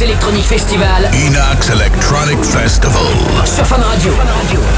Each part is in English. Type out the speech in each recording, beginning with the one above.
Electronic Festival. Inox Electronic Festival. Sur Fun Radio. Fun Radio.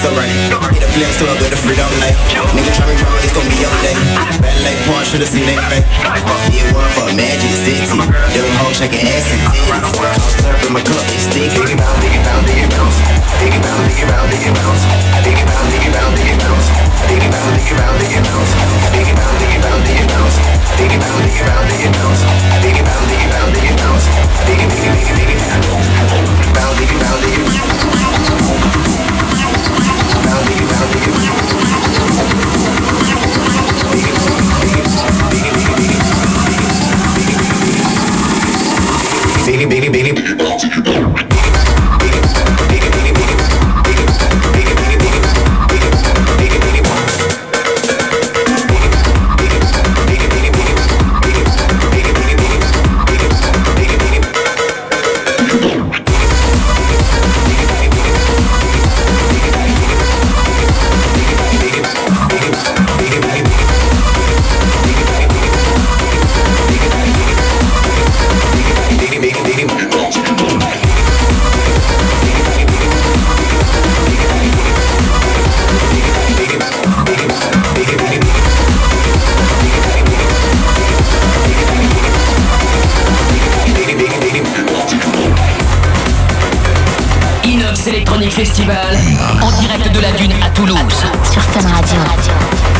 it's alright. Get a flex to a bit of freedom like Nigga try me wrong, it's gon' be your day. Bad like porn, should've seen it back Did one for Magic City Them hoes shaking ass and titties Cough up in my cup Electronic Festival en direct de la Dune à Toulouse. Sur Fun Radio.